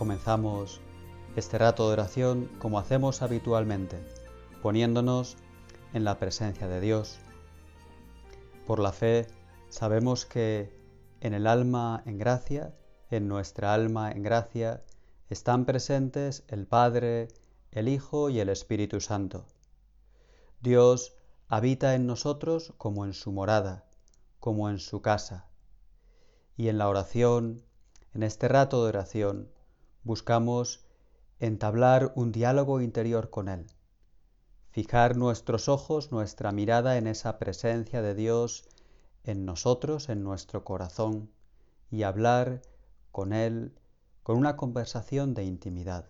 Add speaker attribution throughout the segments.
Speaker 1: Comenzamos este rato de oración como hacemos habitualmente, poniéndonos en la presencia de Dios. Por la fe sabemos que en el alma en gracia, en nuestra alma en gracia, están presentes el Padre, el Hijo y el Espíritu Santo. Dios habita en nosotros como en su morada, como en su casa. Y en la oración, en este rato de oración, buscamos entablar un diálogo interior con Él, fijar nuestros ojos, nuestra mirada en esa presencia de Dios en nosotros, en nuestro corazón, y hablar con Él con una conversación de intimidad.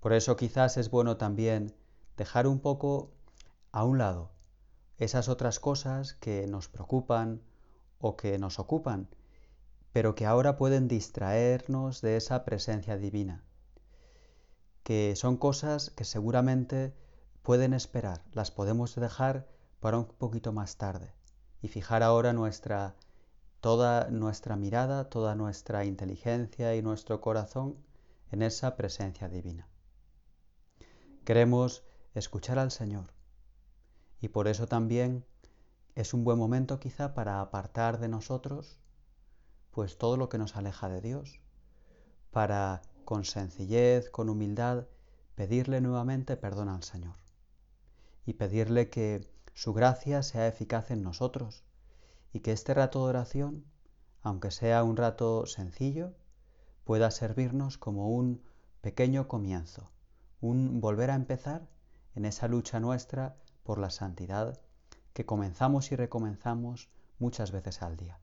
Speaker 1: Por eso quizás es bueno también dejar un poco a un lado esas otras cosas que nos preocupan o que nos ocupan pero que ahora pueden distraernos de esa presencia divina, que son cosas que seguramente pueden esperar, las podemos dejar para un poquito más tarde y fijar ahora nuestra toda nuestra mirada, toda nuestra inteligencia y nuestro corazón en esa presencia divina. Queremos escuchar al Señor y por eso también es un buen momento quizá para apartar de nosotros pues todo lo que nos aleja de Dios, para con sencillez, con humildad, pedirle nuevamente perdón al Señor y pedirle que su gracia sea eficaz en nosotros y que este rato de oración, aunque sea un rato sencillo, pueda servirnos como un pequeño comienzo, un volver a empezar en esa lucha nuestra por la santidad que comenzamos y recomenzamos muchas veces al día.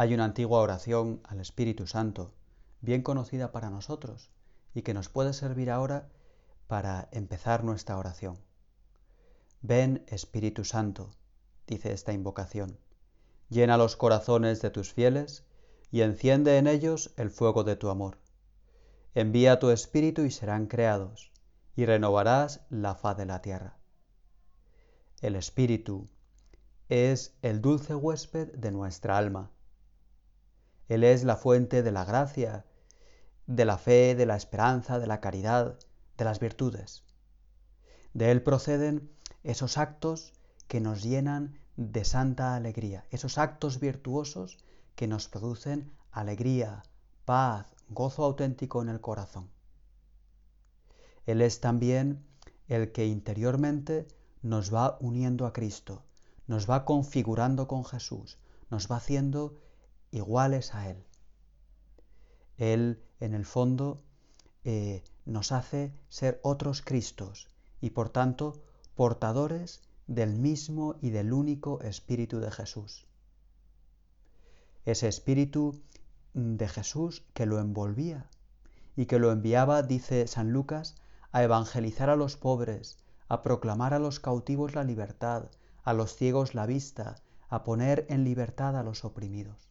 Speaker 1: Hay una antigua oración al Espíritu Santo, bien conocida para nosotros y que nos puede servir ahora para empezar nuestra oración. Ven Espíritu Santo, dice esta invocación, llena los corazones de tus fieles y enciende en ellos el fuego de tu amor. Envía tu Espíritu y serán creados, y renovarás la faz de la tierra. El Espíritu es el dulce huésped de nuestra alma él es la fuente de la gracia, de la fe, de la esperanza, de la caridad, de las virtudes. De Él proceden esos actos que nos llenan de santa alegría, esos actos virtuosos que nos producen alegría, paz, gozo auténtico en el corazón. Él es también el que interiormente nos va uniendo a Cristo, nos va configurando con Jesús, nos va haciendo iguales a Él. Él, en el fondo, eh, nos hace ser otros Cristos y, por tanto, portadores del mismo y del único Espíritu de Jesús. Ese Espíritu de Jesús que lo envolvía y que lo enviaba, dice San Lucas, a evangelizar a los pobres, a proclamar a los cautivos la libertad, a los ciegos la vista, a poner en libertad a los oprimidos.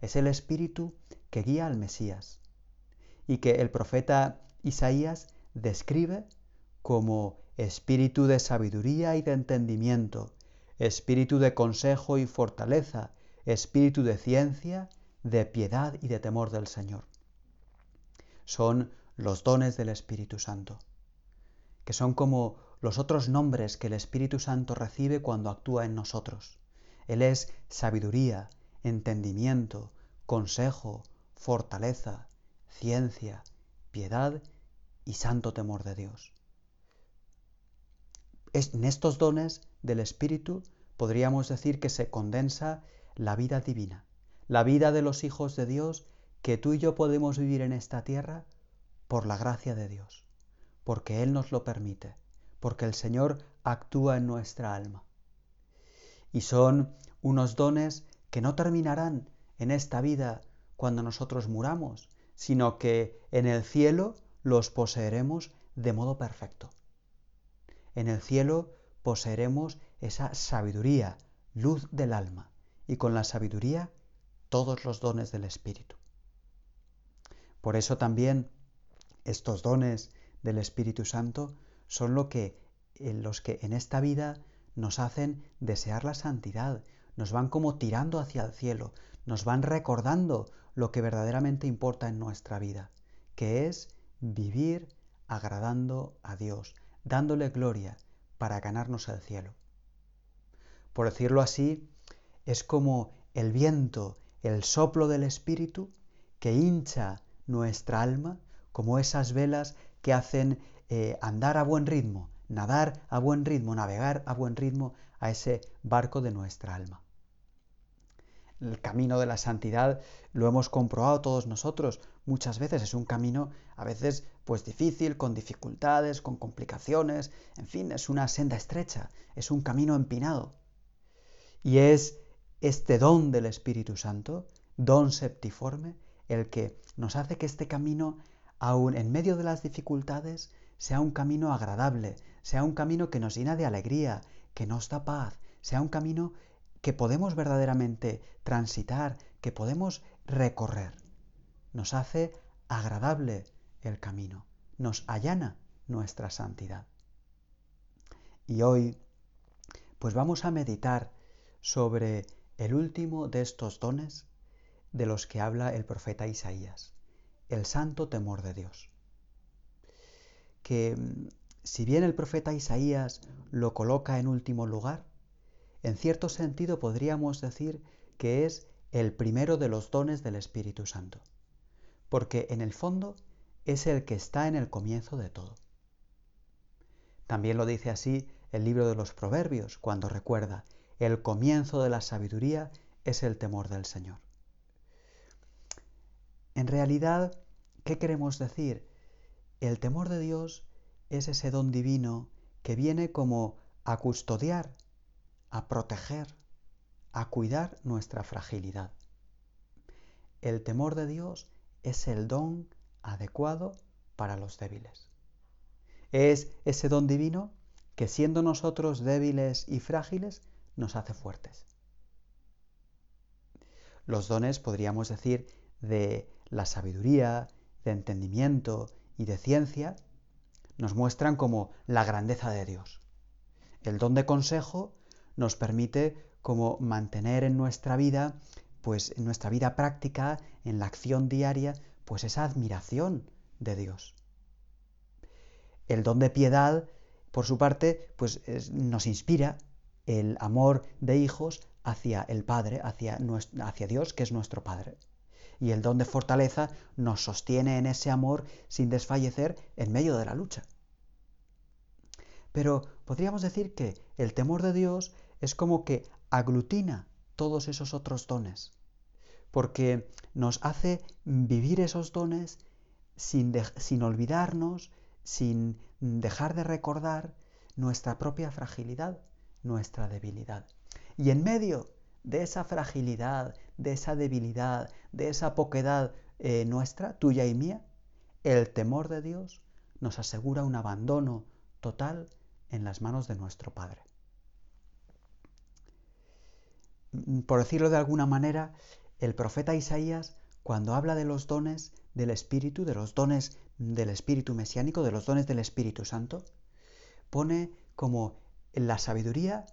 Speaker 1: Es el Espíritu que guía al Mesías y que el profeta Isaías describe como espíritu de sabiduría y de entendimiento, espíritu de consejo y fortaleza, espíritu de ciencia, de piedad y de temor del Señor. Son los dones del Espíritu Santo, que son como los otros nombres que el Espíritu Santo recibe cuando actúa en nosotros. Él es sabiduría, entendimiento, consejo, fortaleza, ciencia, piedad y santo temor de Dios. en estos dones del Espíritu podríamos decir que se condensa la vida divina, la vida de los hijos de Dios que tú y yo podemos vivir en esta tierra por la gracia de Dios, porque Él nos lo permite, porque el Señor actúa en nuestra alma. Y son unos dones que no terminarán en esta vida cuando nosotros muramos, sino que en el cielo los poseeremos de modo perfecto. En el cielo poseeremos esa sabiduría, luz del alma, y con la sabiduría todos los dones del Espíritu. Por eso también estos dones del Espíritu Santo son que, los que en esta vida nos hacen desear la santidad, nos van como tirando hacia el cielo, nos van recordando lo que verdaderamente importa en nuestra vida, que es vivir agradando a Dios, dándole gloria para ganarnos el cielo. Por decirlo así, es como el viento, el soplo del Espíritu que hincha nuestra alma, como esas velas que hacen eh, andar a buen ritmo, nadar a buen ritmo, navegar a buen ritmo a ese barco de nuestra alma. El camino de la santidad lo hemos comprobado todos nosotros. Muchas veces es un camino a veces pues difícil, con dificultades, con complicaciones, en fin, es una senda estrecha, es un camino empinado. Y es este don del Espíritu Santo, don septiforme, el que nos hace que este camino, aun en medio de las dificultades, sea un camino agradable, sea un camino que nos llena de alegría, que nos da paz, sea un camino que podemos verdaderamente transitar, que podemos recorrer. Nos hace agradable el camino, nos allana nuestra santidad. Y hoy, pues vamos a meditar sobre el último de estos dones de los que habla el profeta Isaías, el santo temor de Dios. Que mm, si bien el profeta Isaías lo coloca en último lugar, en cierto sentido podríamos decir que es el primero de los dones del Espíritu Santo, porque en el fondo es el que está en el comienzo de todo. También lo dice así el libro de los Proverbios, cuando recuerda, el comienzo de la sabiduría es el temor del Señor. En realidad, ¿qué queremos decir? El temor de Dios es ese don divino que viene como a custodiar, a proteger, a cuidar nuestra fragilidad. El temor de Dios es el don adecuado para los débiles. Es ese don divino que siendo nosotros débiles y frágiles nos hace fuertes. Los dones, podríamos decir, de la sabiduría, de entendimiento y de ciencia, nos muestran como la grandeza de Dios. El don de consejo nos permite como mantener en nuestra vida, pues en nuestra vida práctica, en la acción diaria, pues esa admiración de Dios. El don de piedad, por su parte, pues nos inspira el amor de hijos hacia el Padre, hacia, hacia Dios, que es nuestro Padre. Y el don de fortaleza nos sostiene en ese amor sin desfallecer en medio de la lucha. Pero podríamos decir que el temor de Dios es como que aglutina todos esos otros dones, porque nos hace vivir esos dones sin, sin olvidarnos, sin dejar de recordar nuestra propia fragilidad, nuestra debilidad. Y en medio de esa fragilidad, de esa debilidad, de esa poquedad eh, nuestra, tuya y mía, el temor de Dios nos asegura un abandono total en las manos de nuestro Padre. Mm, por decirlo de alguna manera, el profeta Isaías, cuando habla de los dones del Espíritu, de los dones del Espíritu mesiánico, de los dones del Espíritu Santo, pone como la sabiduría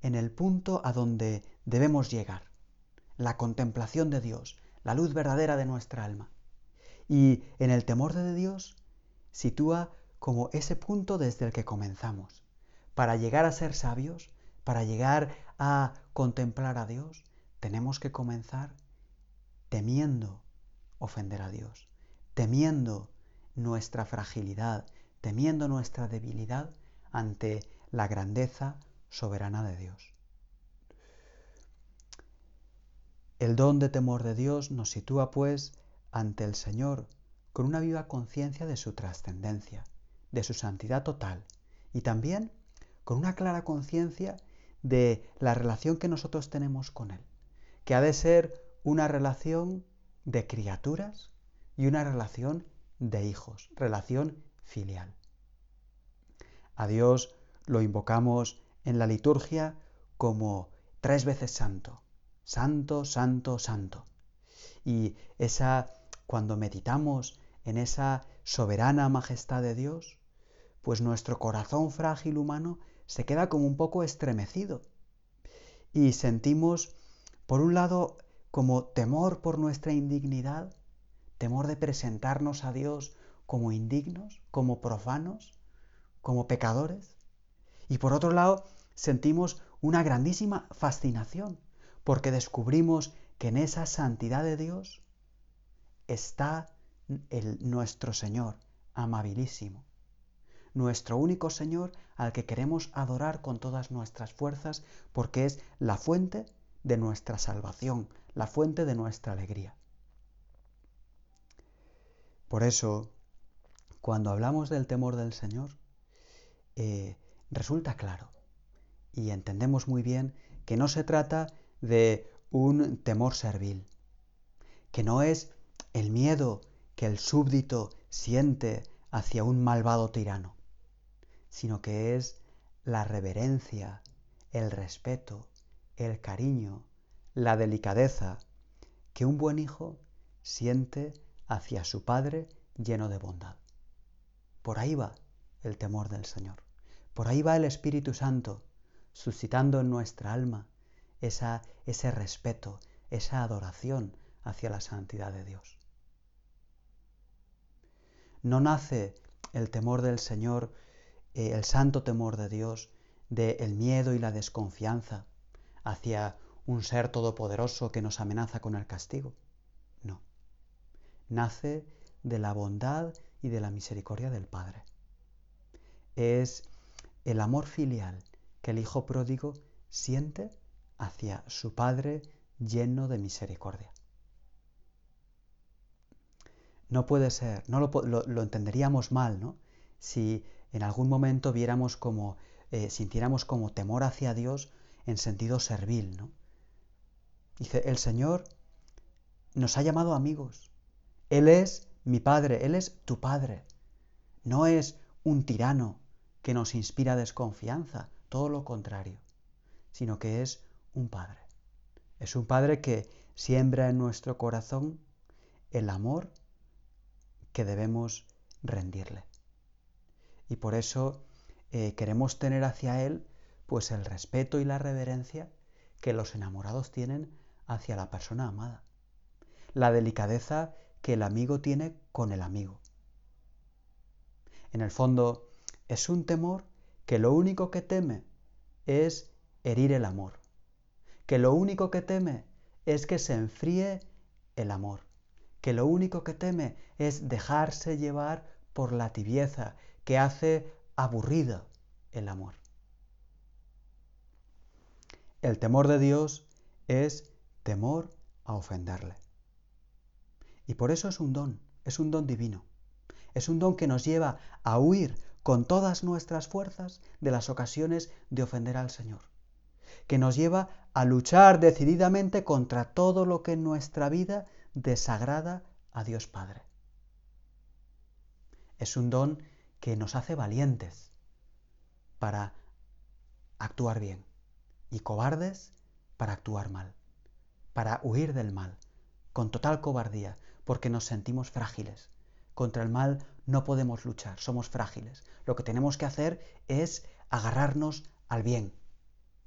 Speaker 1: en el punto a donde debemos llegar, la contemplación de Dios, la luz verdadera de nuestra alma. Y en el temor de Dios sitúa como ese punto desde el que comenzamos. Para llegar a ser sabios, para llegar a contemplar a Dios, tenemos que comenzar temiendo ofender a Dios, temiendo nuestra fragilidad, temiendo nuestra debilidad ante la grandeza soberana de Dios. El don de temor de Dios nos sitúa, pues, ante el Señor con una viva conciencia de su trascendencia, de su santidad total y también con una clara conciencia de la relación que nosotros tenemos con Él, que ha de ser una relación de criaturas y una relación de hijos, relación filial. A Dios lo invocamos en la liturgia como tres veces santo, santo, santo, santo. Y esa, cuando meditamos en esa soberana majestad de Dios, pues nuestro corazón frágil humano se queda como un poco estremecido. Y sentimos, por un lado, como temor por nuestra indignidad, temor de presentarnos a Dios como indignos, como profanos, como pecadores. Y por otro lado, sentimos una grandísima fascinación, porque descubrimos que en esa santidad de Dios está el, nuestro Señor, amabilísimo, nuestro único Señor al que queremos adorar con todas nuestras fuerzas, porque es la fuente de nuestra salvación, la fuente de nuestra alegría. Por eso, cuando hablamos del temor del Señor, eh, resulta claro y entendemos muy bien que no se trata de un temor servil, que no es el miedo que el súbdito siente hacia un malvado tirano, sino que es la reverencia, el respeto, el cariño, la delicadeza que un buen hijo siente hacia su Padre lleno de bondad. Por ahí va el temor del Señor. Por ahí va el Espíritu Santo, suscitando en nuestra alma esa, ese respeto, esa adoración hacia la santidad de Dios. No nace el temor del Señor, eh, el santo temor de Dios, del el miedo y la desconfianza hacia un ser todopoderoso que nos amenaza con el castigo. No nace de la bondad y de la misericordia del Padre. Es el amor filial que el Hijo pródigo siente hacia su Padre lleno de misericordia. No puede ser, no lo, entenderíamos mal, ¿no? Si en algún momento viéramos como, eh, sintiéramos como temor hacia Dios en sentido servil, ¿no? Dice, el Señor nos ha llamado amigos, él es mi Padre, Él es tu Padre. No es un tirano que nos inspira desconfianza, todo lo contrario, sino que es un Padre. Es un Padre que siembra en nuestro corazón el amor que debemos rendirle. Y por eso eh, queremos tener hacia Él pues el respeto y la reverencia que los enamorados tienen hacia la persona amada. La delicadeza que el amigo tiene con el amigo. En el fondo, es un temor que lo único que teme es herir el amor, que lo único que teme es que se enfríe el amor, que lo único que teme es dejarse llevar por la tibieza que hace aburrida el amor. El temor de Dios es temor a ofenderle. Y por eso es un don, es un don divino. Es un don que nos lleva a huir con todas nuestras fuerzas de las ocasiones de ofender al Señor. Que nos lleva a luchar decididamente contra todo lo que en nuestra vida desagrada a Dios Padre. Es un don que nos hace valientes para actuar bien y cobardes para actuar mal, para huir del mal, con total cobardía, porque nos sentimos frágiles. Contra el mal no podemos luchar, somos frágiles. Lo que tenemos que hacer es agarrarnos al bien,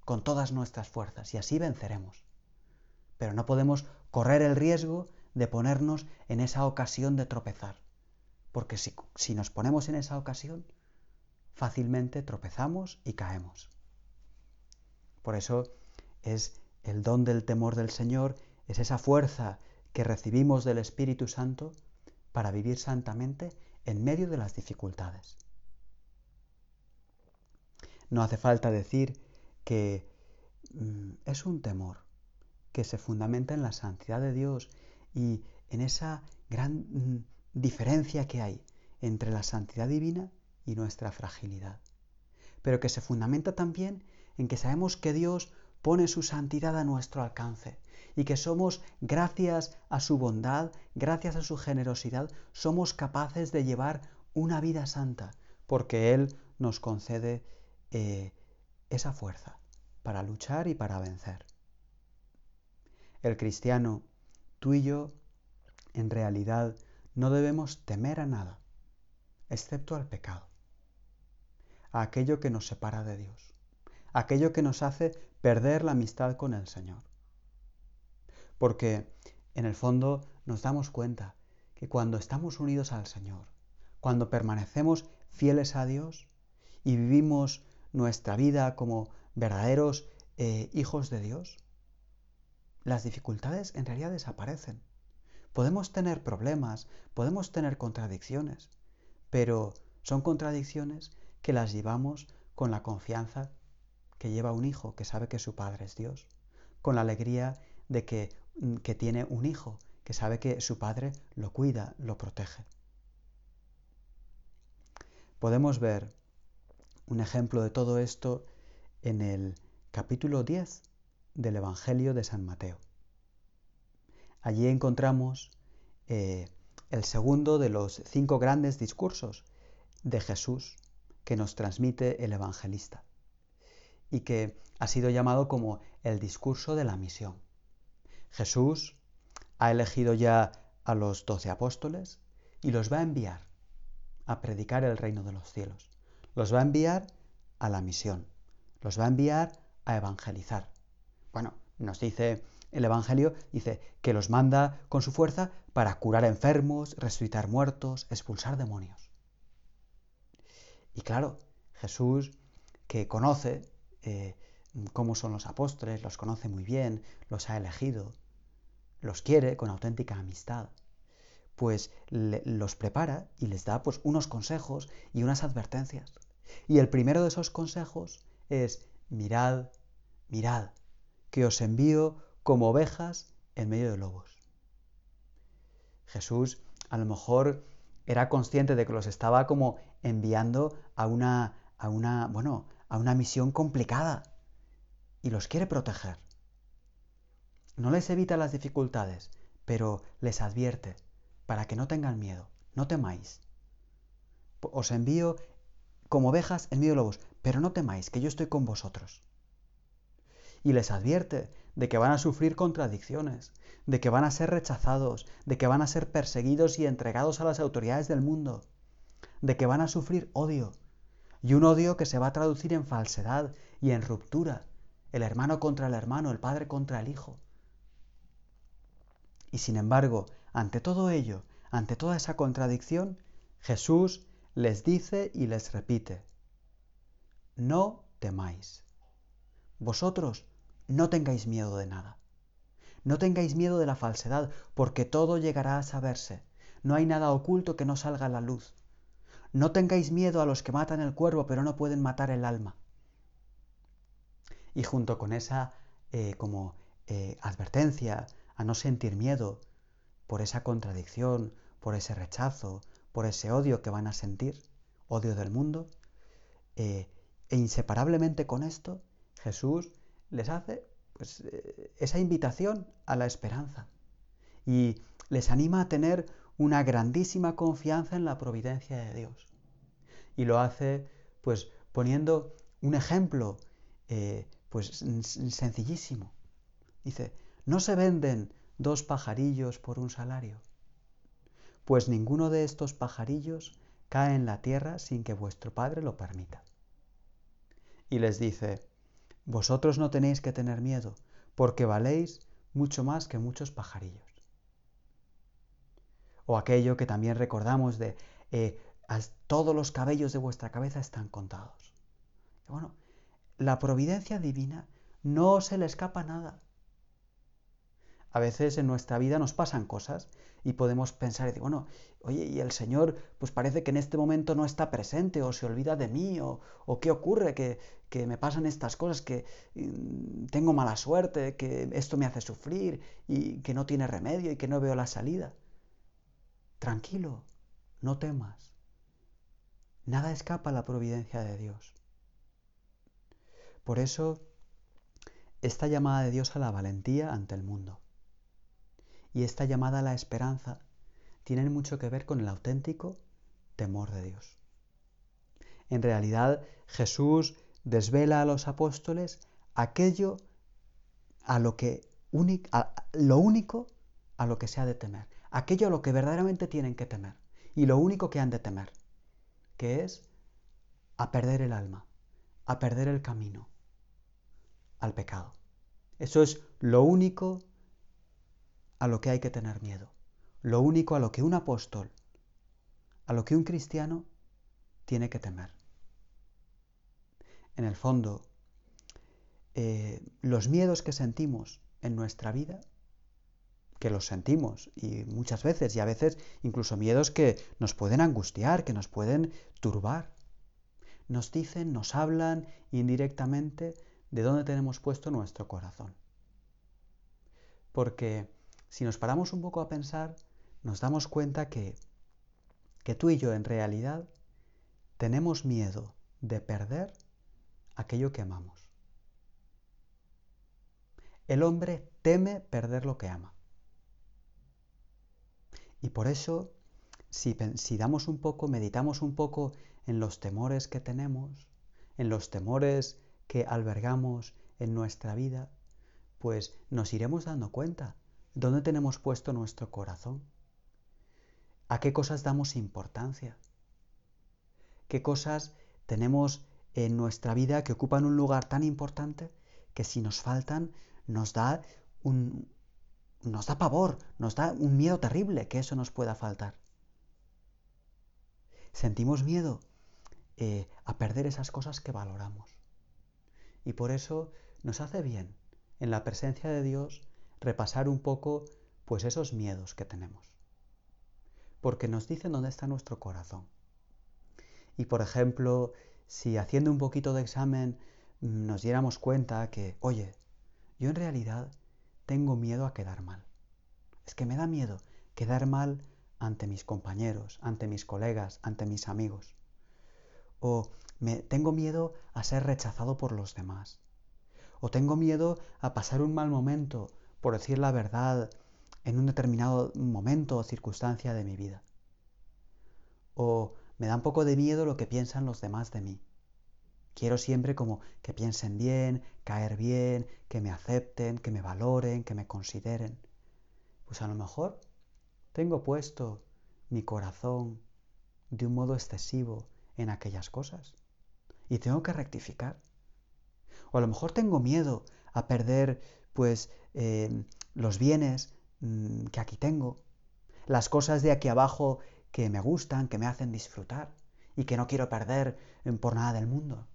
Speaker 1: con todas nuestras fuerzas, y así venceremos. Pero no podemos correr el riesgo de ponernos en esa ocasión de tropezar, porque si, si nos ponemos en esa ocasión, fácilmente tropezamos y caemos. Por eso es el don del temor del Señor, es esa fuerza que recibimos del Espíritu Santo para vivir santamente en medio de las dificultades. No hace falta decir que mm, es un temor que se fundamenta en la santidad de Dios y en esa gran mm, diferencia que hay entre la santidad divina y nuestra fragilidad, pero que se fundamenta también en que sabemos que Dios pone su santidad a nuestro alcance y que somos, gracias a su bondad, gracias a su generosidad, somos capaces de llevar una vida santa, porque Él nos concede eh, esa fuerza para luchar y para vencer. El cristiano, tú y yo, en realidad no debemos temer a nada, excepto al pecado, a aquello que nos separa de Dios, aquello que nos hace perder la amistad con el Señor. Porque en el fondo nos damos cuenta que cuando estamos unidos al Señor, cuando permanecemos fieles a Dios y vivimos nuestra vida como verdaderos eh, hijos de Dios, las dificultades en realidad desaparecen. Podemos tener problemas, podemos tener contradicciones, pero son contradicciones que las llevamos con la confianza que lleva un hijo que sabe que su padre es Dios, con la alegría de que Mm, que tiene un hijo, que sabe que su padre lo cuida, lo protege. Podemos ver un ejemplo de todo esto en el capítulo 10 del Evangelio de San Mateo. Allí encontramos eh, el segundo de los cinco grandes discursos de Jesús que nos transmite el evangelista y que ha sido llamado como el discurso de la misión. Jesús ha elegido ya a los doce apóstoles y los va a enviar a predicar el reino de los cielos. Los va a enviar a la misión. Los va a enviar a evangelizar. Bueno, nos dice el Evangelio, dice que los manda con su fuerza para curar enfermos, resucitar muertos, expulsar demonios. Y claro, Jesús, que conoce eh, cómo son los apóstoles, los conoce muy bien, los ha elegido, los quiere con auténtica amistad, pues los prepara y les da pues unos consejos y unas advertencias. Y el primero de esos consejos es mirad, mirad, que os envío como ovejas en medio de lobos. Jesús a lo mejor era consciente de que los estaba como enviando a una, a una, bueno, a una misión complicada y los quiere proteger. No les evita las dificultades, pero les advierte para que no tengan miedo, no temáis. Os envío como ovejas en medio de lobos, pero no temáis, que yo estoy con vosotros. Y les advierte de que van a sufrir contradicciones, de que van a ser rechazados, de que van a ser perseguidos y entregados a las autoridades del mundo, de que van a sufrir odio, y un odio que se va a traducir en falsedad y en ruptura, el hermano contra el hermano, el padre contra el hijo. Y sin embargo, ante todo ello, ante toda esa contradicción, Jesús les dice y les repite, no temáis. Vosotros no tengáis miedo de nada. No tengáis miedo de la falsedad, porque todo llegará a saberse. No hay nada oculto que no salga a la luz. No tengáis miedo a los que matan el cuerpo, pero no pueden matar el alma. Y junto con esa eh, como eh, advertencia, a no sentir miedo por esa contradicción, por ese rechazo, por ese odio que van a sentir, odio del mundo. Eh, e inseparablemente con esto, Jesús les hace pues, eh, esa invitación a la esperanza y les anima a tener una grandísima confianza en la providencia de Dios. Y lo hace pues poniendo un ejemplo eh, pues sencillísimo. Dice, ¿No se venden dos pajarillos por un salario? Pues ninguno de estos pajarillos cae en la tierra sin que vuestro Padre lo permita. Y les dice, vosotros no tenéis que tener miedo, porque valéis mucho más que muchos pajarillos. O aquello que también recordamos de, eh, todos los cabellos de vuestra cabeza están contados. bueno, la providencia divina no se le escapa nada. A veces en nuestra vida nos pasan cosas y podemos pensar y decir, bueno, oye, y el Señor pues parece que en este momento no está presente o se olvida de mí o, qué ocurre, que, me pasan estas cosas, que mm, tengo mala suerte, que esto me hace sufrir y que no tiene remedio y que no veo la salida. Tranquilo, no temas. Nada escapa a la providencia de Dios. Por eso esta llamada de Dios a la valentía ante el mundo. Y esta llamada a la esperanza tiene mucho que ver con el auténtico temor de Dios. En realidad, Jesús desvela a los apóstoles aquello a lo que lo único a lo que se ha de temer, aquello a lo que verdaderamente tienen que temer y lo único que han de temer, que es a perder el alma, a perder el camino, al pecado. Eso es lo único a lo que hay que tener miedo, lo único a lo que un apóstol, a lo que un cristiano tiene que temer. En el fondo, eh, los miedos que sentimos en nuestra vida, que los sentimos y muchas veces y a veces incluso miedos que nos pueden angustiar, que nos pueden turbar, nos dicen, nos hablan indirectamente de dónde tenemos puesto nuestro corazón. Porque si nos paramos un poco a pensar, nos damos cuenta que, que tú y yo en realidad tenemos miedo de perder aquello que amamos. El hombre teme perder lo que ama. Y por eso, si, si, damos un poco, meditamos un poco en los temores que tenemos, en los temores que albergamos en nuestra vida, pues nos iremos dando cuenta dónde tenemos puesto nuestro corazón, a qué cosas damos importancia, qué cosas tenemos en nuestra vida que ocupan un lugar tan importante que si nos faltan nos da un nos da pavor, nos da un miedo terrible que eso nos pueda faltar. Sentimos miedo eh, a perder esas cosas que valoramos. Y por eso nos hace bien, en la presencia de Dios, repasar un poco pues esos miedos que tenemos. Porque nos dicen dónde está nuestro corazón. Y por ejemplo, si haciendo un poquito de examen mm, nos diéramos cuenta que, oye, yo en realidad tengo miedo a quedar mal. Es que me da miedo quedar mal ante mis compañeros, ante mis colegas, ante mis amigos o me, tengo miedo a ser rechazado por los demás, o tengo miedo a pasar un mal momento, por decir la verdad, en un determinado momento o circunstancia de mi vida. O me da un poco de miedo lo que piensan los demás de mí. Quiero siempre como que piensen bien, caer bien, que me acepten, que me valoren, que me consideren. Pues a lo mejor tengo puesto mi corazón de un modo excesivo en aquellas cosas. Y tengo que rectificar. O a lo mejor tengo miedo a perder pues eh, los bienes mm, que aquí tengo, las cosas de aquí abajo que me gustan, que me hacen disfrutar y que no quiero perder por nada del mundo.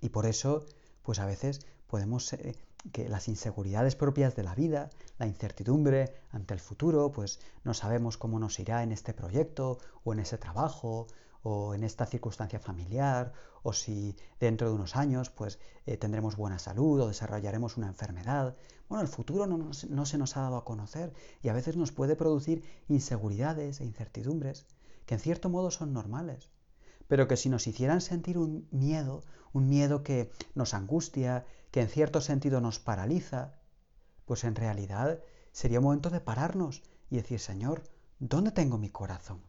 Speaker 1: Y por eso, pues a veces podemos eh, que las inseguridades propias de la vida, la incertidumbre ante el futuro, pues no sabemos cómo nos irá en este proyecto o en ese trabajo o en esta circunstancia familiar, o si dentro de unos años pues eh, tendremos buena salud o desarrollaremos una enfermedad. Bueno, el futuro no, se nos ha dado a conocer y a veces nos puede producir inseguridades e incertidumbres que en cierto modo son normales, pero que si nos hicieran sentir un miedo, un miedo que nos angustia, que en cierto sentido nos paraliza, pues en realidad sería momento de pararnos y decir, Señor, ¿dónde tengo mi corazón?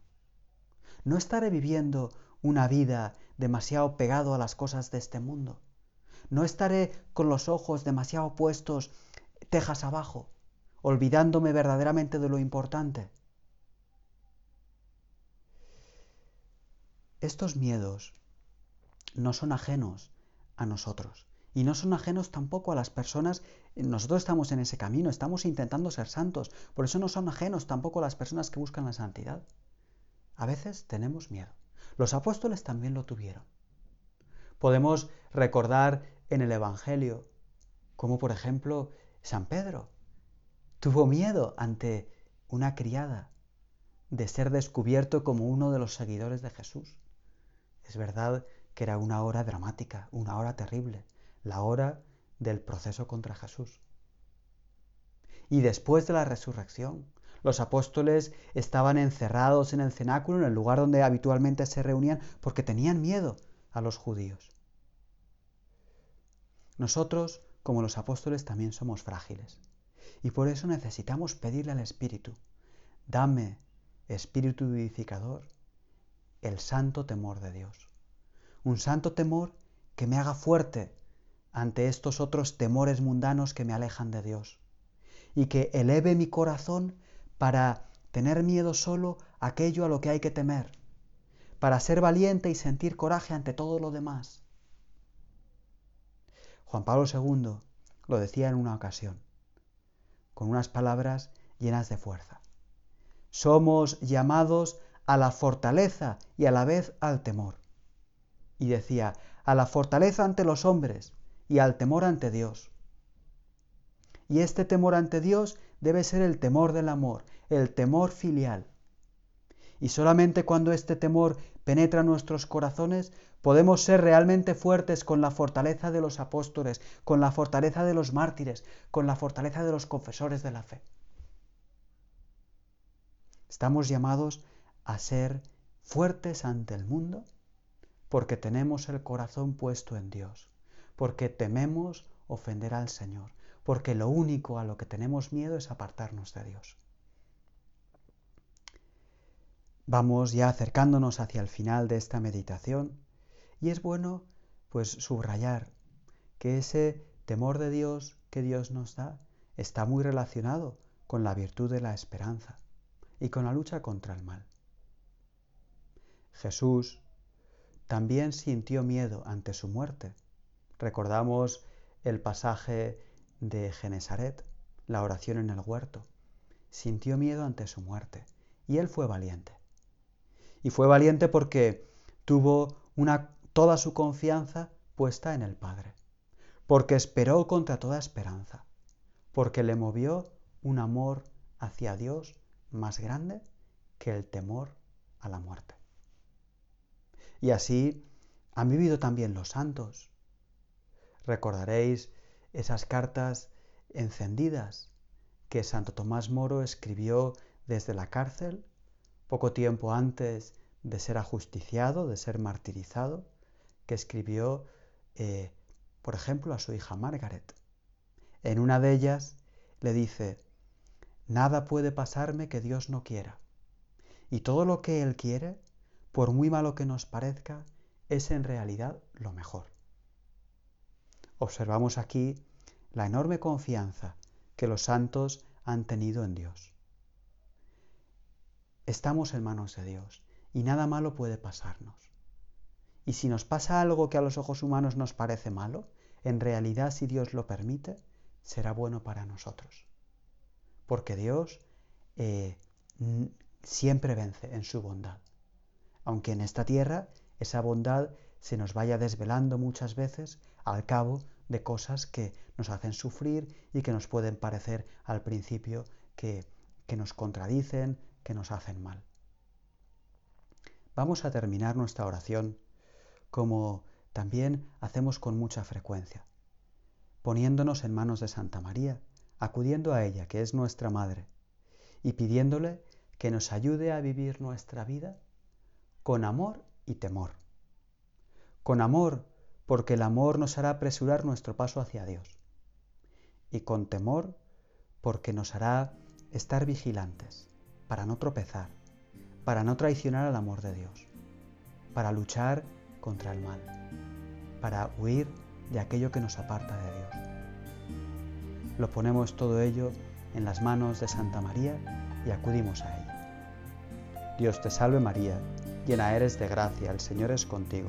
Speaker 1: No estaré viviendo una vida demasiado pegado a las cosas de este mundo. No estaré con los ojos demasiado puestos tejas abajo, olvidándome verdaderamente de lo importante. Estos miedos no son ajenos a nosotros y no son ajenos tampoco a las personas. Nosotros estamos en ese camino, estamos intentando ser santos, por eso no son ajenos tampoco a las personas que buscan la santidad. A veces tenemos miedo. Los apóstoles también lo tuvieron. Podemos recordar en el Evangelio como por ejemplo San Pedro tuvo miedo ante una criada de ser descubierto como uno de los seguidores de Jesús. Es verdad que era una hora dramática, una hora terrible, la hora del proceso contra Jesús. Y después de la resurrección, los apóstoles estaban encerrados en el cenáculo, en el lugar donde habitualmente se reunían, porque tenían miedo a los judíos. Nosotros como los apóstoles, también somos frágiles. Y por eso necesitamos pedirle al Espíritu, dame, Espíritu vivificador, el santo temor de Dios. Un santo temor que me haga fuerte ante estos otros temores mundanos que me alejan de Dios. Y que eleve mi corazón para tener miedo solo a aquello a lo que hay que temer, para ser valiente y sentir coraje ante todo lo demás. Juan Pablo II lo decía en una ocasión, con unas palabras llenas de fuerza. Somos llamados a la fortaleza y a la vez al temor. Y decía, a la fortaleza ante los hombres y al temor ante Dios. Y este temor ante Dios debe ser el temor del amor, el temor filial. Y solamente cuando este temor penetra nuestros corazones podemos ser realmente fuertes con la fortaleza de los apóstoles, con la fortaleza de los mártires, con la fortaleza de los confesores de la fe. Estamos llamados a ser fuertes ante el mundo porque tenemos el corazón puesto en Dios, porque tememos ofender al Señor, porque lo único a lo que tenemos miedo es apartarnos de Dios. Vamos ya acercándonos hacia el final de esta meditación y es bueno pues subrayar que ese temor de Dios que Dios nos da está muy relacionado con la virtud de la esperanza y con la lucha contra el mal. Jesús también sintió miedo ante su muerte. Recordamos el pasaje de Genesaret, la oración en el huerto. Sintió miedo ante su muerte y él fue valiente. Y fue valiente porque tuvo una, toda su confianza puesta en el Padre, porque esperó contra toda esperanza, porque le movió un amor hacia Dios más grande que el temor a la muerte. Y así han vivido también los santos. Recordaréis esas cartas encendidas que Santo Tomás Moro escribió desde la cárcel poco tiempo antes de ser ajusticiado, de ser martirizado, que escribió, eh, por ejemplo, a su hija Margaret. En una de ellas le dice, nada puede pasarme que Dios no quiera. Y todo lo que Él quiere, por muy malo que nos parezca, es en realidad lo mejor. Observamos aquí la enorme confianza que los santos han tenido en Dios. Estamos en manos de Dios y nada malo puede pasarnos. Y si nos pasa algo que a los ojos humanos nos parece malo, en realidad si Dios lo permite, será bueno para nosotros. Porque Dios eh, siempre vence en su bondad. Aunque en esta tierra esa bondad se nos vaya desvelando muchas veces al cabo de cosas que nos hacen sufrir y que nos pueden parecer al principio que, que nos contradicen, que nos hacen mal. Vamos a terminar nuestra oración como también hacemos con mucha frecuencia, poniéndonos en manos de Santa María, acudiendo a ella, que es nuestra Madre, y pidiéndole que nos ayude a vivir nuestra vida con amor y temor. Con amor, porque el amor nos hará apresurar nuestro paso hacia Dios. Y con temor, porque nos hará estar vigilantes para no tropezar, para no traicionar al amor de Dios, para luchar contra el mal, para huir de aquello que nos aparta de Dios. Lo ponemos todo ello en las manos de Santa María y acudimos a ella. Dios te salve María, llena eres de gracia, el Señor es contigo.